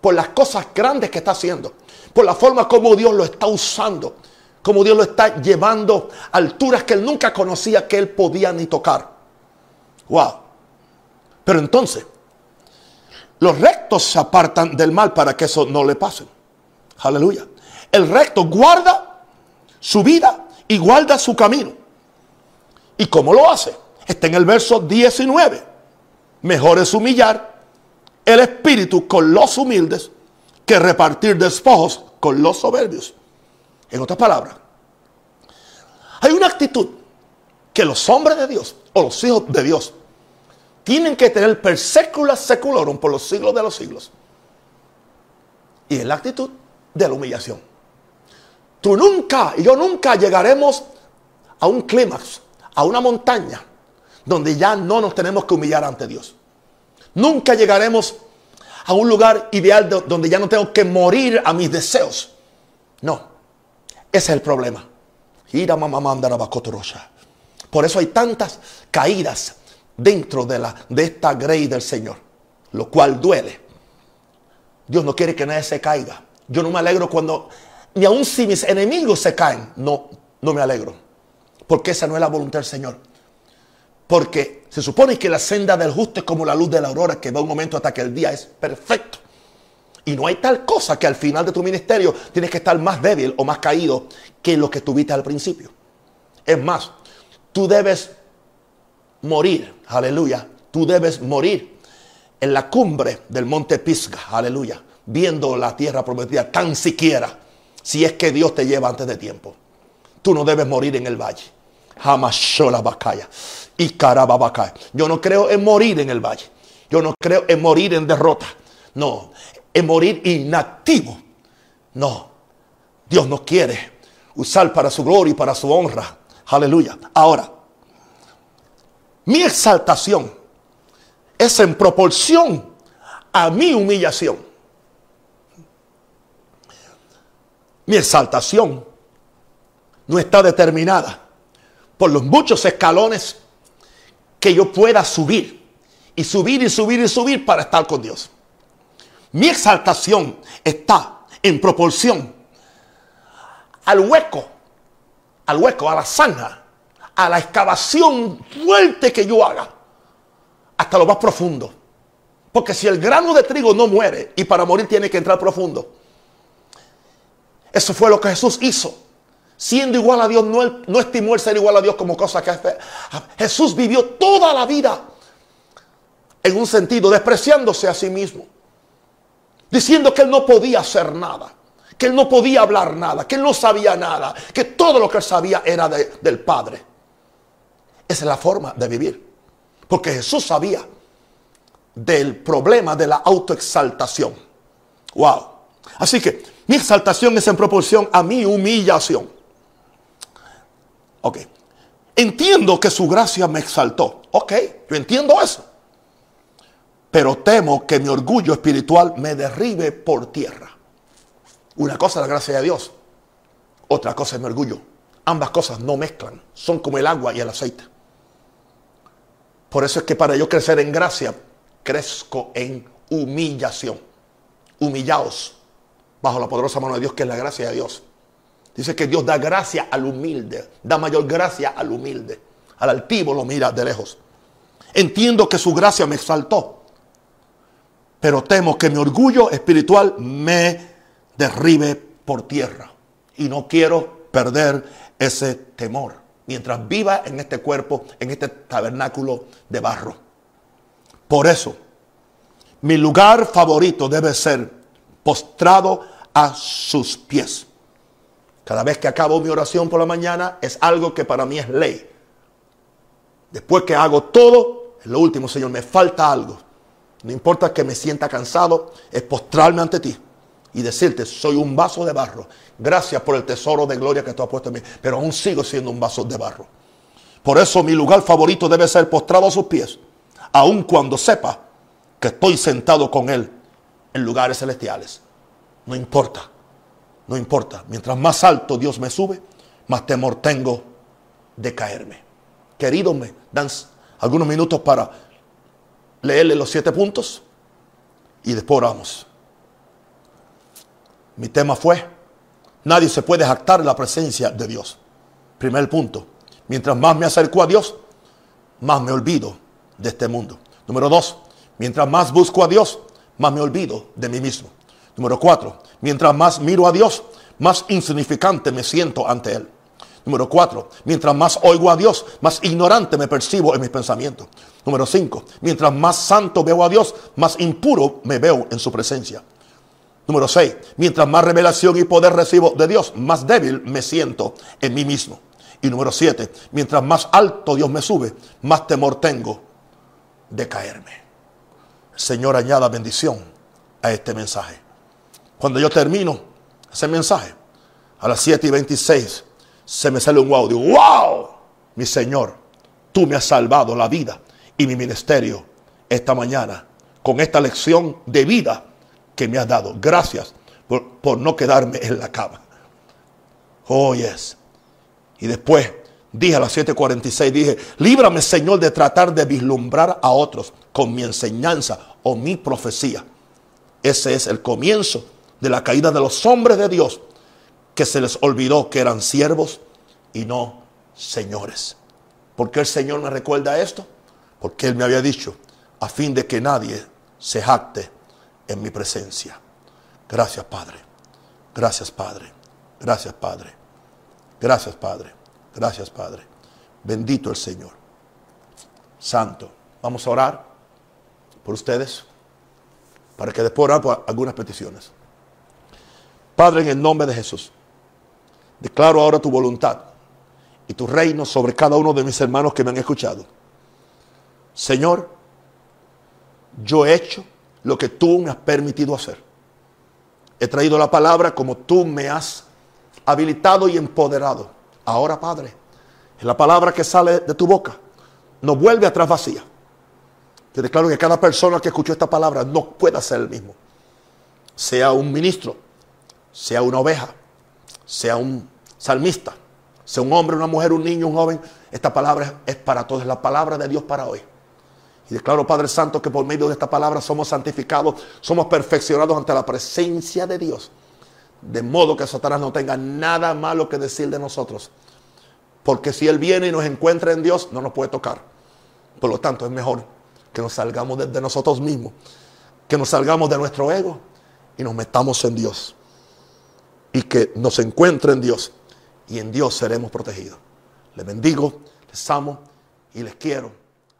por las cosas grandes que está haciendo, por la forma como Dios lo está usando, como Dios lo está llevando a alturas que él nunca conocía que él podía ni tocar. Wow. Pero entonces, los rectos se apartan del mal para que eso no le pase. Aleluya. El recto guarda su vida y guarda su camino. ¿Y cómo lo hace? Está en el verso 19. Mejor es humillar el espíritu con los humildes que repartir despojos con los soberbios. En otras palabras, hay una actitud que los hombres de Dios o los hijos de Dios tienen que tener per secula seculorum por los siglos de los siglos. Y es la actitud de la humillación. Tú nunca y yo nunca llegaremos a un clímax, a una montaña, donde ya no nos tenemos que humillar ante Dios. Nunca llegaremos a un lugar ideal donde ya no tengo que morir a mis deseos. No, ese es el problema. Por eso hay tantas caídas dentro de, la, de esta grey del Señor, lo cual duele. Dios no quiere que nadie se caiga. Yo no me alegro cuando, ni aun si mis enemigos se caen, no, no me alegro. Porque esa no es la voluntad del Señor. Porque se supone que la senda del justo es como la luz de la aurora que va un momento hasta que el día es perfecto. Y no hay tal cosa que al final de tu ministerio tienes que estar más débil o más caído que lo que tuviste al principio. Es más, tú debes morir, aleluya, tú debes morir en la cumbre del monte Pisga, aleluya, viendo la tierra prometida tan siquiera, si es que Dios te lleva antes de tiempo. Tú no debes morir en el valle. Hamashola Bakaya y Carababacaya. Yo no creo en morir en el valle. Yo no creo en morir en derrota. No, en morir inactivo. No, Dios nos quiere usar para su gloria y para su honra. Aleluya. Ahora, mi exaltación es en proporción a mi humillación. Mi exaltación no está determinada por los muchos escalones que yo pueda subir y subir y subir y subir para estar con Dios. Mi exaltación está en proporción al hueco, al hueco, a la zanja, a la excavación fuerte que yo haga, hasta lo más profundo. Porque si el grano de trigo no muere y para morir tiene que entrar profundo, eso fue lo que Jesús hizo. Siendo igual a Dios, no, no estimó el ser igual a Dios como cosa que Jesús vivió toda la vida en un sentido, despreciándose a sí mismo, diciendo que él no podía hacer nada que él no podía hablar nada, que él no sabía nada, que todo lo que él sabía era del Padre. Esa es la forma de vivir. Porque Jesús sabía del problema de la autoexaltación. Wow. Así que mi exaltación es en proporción a mi humillación. Ok. Entiendo que su gracia me exaltó. Ok, yo entiendo eso. Pero temo que mi orgullo espiritual me derribe por tierra. Una cosa es la gracia de Dios, otra cosa es mi orgullo. Ambas cosas no mezclan, son como el agua y el aceite. Por eso es que para yo crecer en gracia, crezco en humillación. Humillaos bajo la poderosa mano de Dios, que es la gracia de Dios. Dice que Dios da gracia al humilde, da mayor gracia al humilde. Al altivo lo mira de lejos. Entiendo que su gracia me exaltó, pero temo que mi orgullo espiritual me derribe por tierra. Y no quiero perder ese temor mientras viva en este cuerpo, en este tabernáculo de barro. Por eso, mi lugar favorito debe ser postrado a sus pies. Cada vez que acabo mi oración por la mañana es algo que para mí es ley. Después que hago todo, en lo último, Señor, me falta algo. No importa que me sienta cansado, es postrarme ante ti y decirte, soy un vaso de barro. Gracias por el tesoro de gloria que tú has puesto en mí, pero aún sigo siendo un vaso de barro. Por eso mi lugar favorito debe ser postrado a sus pies, aun cuando sepa que estoy sentado con Él en lugares celestiales. No importa, no importa. Mientras más alto Dios me sube, más temor tengo de caerme. Queridos, me dan algunos minutos para leerle los siete puntos y después oramos. Mi tema fue, nadie se puede jactar en la presencia de Dios. Primer punto, mientras más me acerco a Dios, más me olvido de este mundo. Número dos, mientras más busco a Dios, más me olvido de mí mismo. Número cuatro, mientras más miro a Dios, más insignificante me siento ante Él. Número cuatro, mientras más oigo a Dios, más ignorante me percibo en mis pensamientos. Número cinco, mientras más santo veo a Dios, más impuro me veo en su presencia. Número 6. Mientras más revelación y poder recibo de Dios, más débil me siento en mí mismo. Y número 7. Mientras más alto Dios me sube, más temor tengo de caerme. Señor, añada bendición a este mensaje. Cuando yo termino ese mensaje, a las 7 y 26, se me sale un wow. Digo, wow, mi Señor, tú me has salvado la vida y mi ministerio esta mañana con esta lección de vida que me has dado. Gracias por, no quedarme en la cama. Oh, yes. Y después dije a las 7:46, dije, líbrame Señor de tratar de vislumbrar a otros con mi enseñanza o mi profecía. Ese es el comienzo de la caída de los hombres de Dios, que se les olvidó que eran siervos y no señores. ¿Por qué el Señor me recuerda esto? Porque Él me había dicho, a fin de que nadie se jacte en mi presencia. Gracias, Padre. Gracias, Padre. Gracias, Padre. Gracias, Padre. Gracias, Padre. Bendito el Señor. Santo. Vamos a orar por ustedes para que después orar algunas peticiones. Padre, en el nombre de Jesús, declaro ahora tu voluntad y tu reino sobre cada uno de mis hermanos que me han escuchado. Señor, yo he hecho lo que tú me has permitido hacer. He traído la palabra como tú me has habilitado y empoderado. Ahora, Padre, la palabra que sale de tu boca. No vuelve atrás vacía. Te declaro que cada persona que escuchó esta palabra no pueda ser el mismo. Sea un ministro, sea una oveja, sea un salmista, sea un hombre, una mujer, un niño, un joven. Esta palabra es para todos, es la palabra de Dios para hoy. Y declaro, Padre Santo, que por medio de esta palabra somos santificados, somos perfeccionados ante la presencia de Dios. De modo que Satanás no tenga nada malo que decir de nosotros. Porque si Él viene y nos encuentra en Dios, no nos puede tocar. Por lo tanto, es mejor que nos salgamos de, nosotros mismos, que nos salgamos de nuestro ego y nos metamos en Dios. Y que nos encuentre en Dios. Y en Dios seremos protegidos. Les bendigo, les amo y les quiero.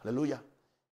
Aleluya.